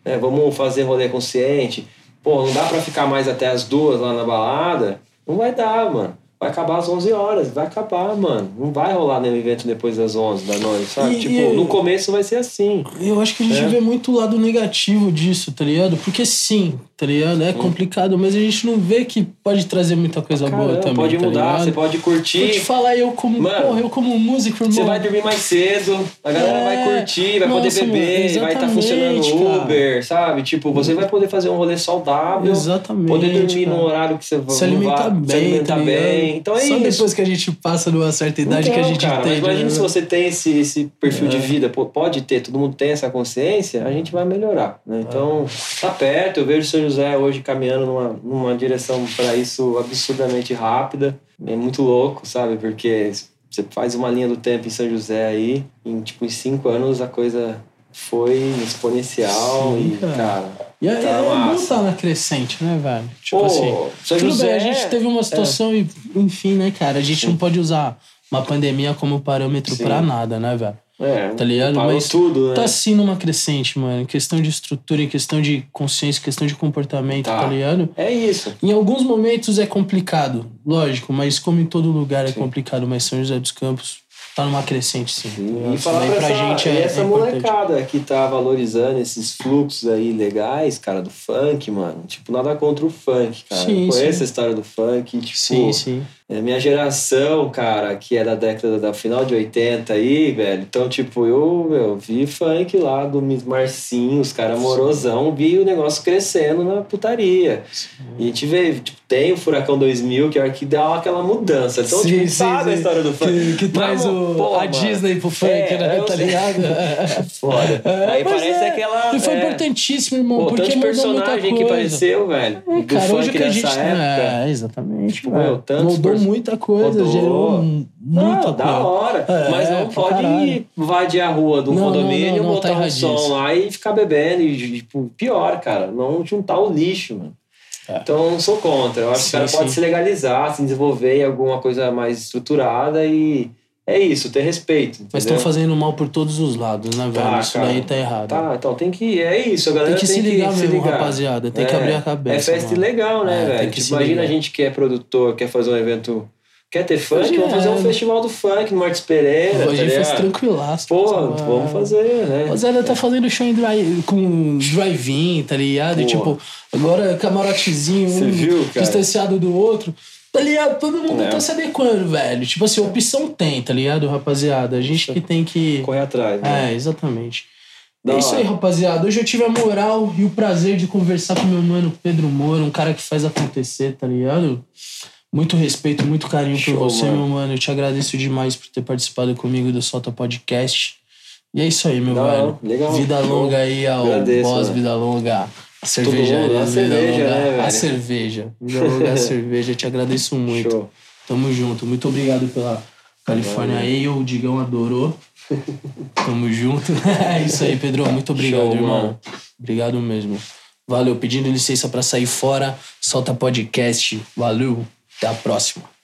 É, vamos fazer rolê consciente. Pô, não dá pra ficar mais até as duas lá na balada. Não vai dar, mano. Vai acabar às 11 horas. Vai acabar, mano. Não vai rolar nenhum evento depois das 11 da noite, sabe? E- tipo, e- no começo vai ser assim. Eu acho que a gente É. vê muito o lado negativo disso, tá ligado? Porque sim, tá ligado? É complicado, mas a gente não vê que pode trazer muita coisa boa Caramba, também. pode tá mudar, ligado? você pode Vou curtir. te falar, eu como, Mano, porra, eu como músico, irmão. Você vai dormir mais cedo, a galera É, vai curtir, vai nossa, poder beber, mano, vai estar funcionando exatamente, o cara. Uber, sabe? Tipo, você vai poder fazer um rolê saudável, Exatamente. poder dormir cara. num horário que você se não alimentar vai, bem, se alimentar tá ligado? Bem. Então é Só isso. depois que a gente passa numa certa idade que a Então, gente cara, tem. mas imagina né? se você tem esse, esse perfil de É. vida, pô, pode ter, todo mundo tem essa consciência, a gente vai melhorar, né? Então, tá perto, eu vejo o São José hoje caminhando numa, numa direção para isso absurdamente rápida, é muito louco, sabe? Porque você faz uma linha do tempo em São José aí, em tipo, em cinco anos a coisa foi exponencial Sim, e, cara. cara, E é, tá é bom massa. tá na crescente, né, velho? Tipo Pô, assim. São Tudo José, bem, a gente teve uma situação e, enfim, né, cara? A gente não pode usar uma pandemia como parâmetro Sim. pra nada, né, velho? é, Tá ligado? Mas tudo, né? Tá sim numa crescente, mano. Em questão de estrutura, em questão de consciência, em questão de comportamento, Tá. tá, ligado? É isso. Em alguns momentos é complicado, lógico, mas como em todo lugar é Sim. complicado, mas São José dos Campos tá numa crescente, sim. tá ligado? E falar daí pra, essa, e essa é molecada que tá valorizando esses fluxos aí legais, cara, do funk, mano. Tipo, nada contra o funk, cara. Sim, Eu conheço sim. a história do funk, tipo... Sim, sim. É minha geração, cara, que é da década da final de 80 aí, velho. Então, tipo, eu, meu, vi funk lá do Marcinho, os caras morosão, vi o negócio crescendo na putaria. E a gente vê, tipo, tem o Furacão 2000, que é que dá aquela mudança. Então, Sim, tipo, sim, sabe sim. a história do funk. Que, que traz o, pô, a mano, Disney pro funk, é, né? eu Tá ligado? É foda. É, Aí parece é. aquela. E foi é, importantíssimo, irmão, Pô, porque tanto mudou muita personagem coisa. que apareceu, velho. É, do cara, funk hoje que a gente época. É, exatamente. Tipo, meu, tantos Muita coisa, Mudou. gerou muita Não, da coisa. hora. É, mas não pra pode invadir a rua do Não, condomínio, não, botar tá um som lá e ficar bebendo. E, tipo, pior, cara, não juntar o lixo, mano. É. Então não sou contra. Eu acho Sim, que o cara pode sim. se legalizar, se desenvolver em alguma coisa mais estruturada e é isso, ter respeito. Mas entendeu? estão fazendo mal por todos os lados, né, velho? Tá, Isso cara. daí tá errado. Tá, então tem que. É isso, a galera Tem que se ligar mesmo, rapaziada. Tem que abrir a cabeça, É festa mano. legal, né, É, tem velho? que Tipo, se imagina a ligar. gente que é produtor, quer fazer um evento. Quer ter funk? Hoje Vamos fazer é, um né? festival do funk no Martins Pereira. Hoje tá faz tranquilaço. Pô, mano. vamos fazer, né? Rapaziada tá fazendo show em drive, com drive-in, tá ligado? E, tipo, agora camarotezinho, um viu, distanciado do outro. Tá ligado? Todo mundo É. tá se adequando, velho. Tipo assim, opção tem, tá ligado, rapaziada? A gente que tem que. Correr atrás, né? É, exatamente. Da é isso hora. aí, rapaziada. Hoje eu tive a moral e o prazer de conversar com meu mano Pedro Moura, um cara que faz acontecer, tá ligado? Muito respeito, muito carinho Show, por você, mano. meu mano. Eu te agradeço demais por ter participado comigo do Solta Podcast. E é isso aí, meu hora, velho. legal. Vida longa aí ao Agradeço, boss, mano. vida longa. A cerveja, mundo, a vida cerveja, né, A cerveja. Longa, a cerveja. Te agradeço muito. Show. Tamo junto. Muito obrigado pela Califórnia Ale. O Digão adorou. Tamo junto. É isso aí, Pedro. Muito obrigado, Show, irmão. mano. Obrigado mesmo. Valeu. Pedindo licença pra sair fora. Solta podcast. Valeu. Até a próxima.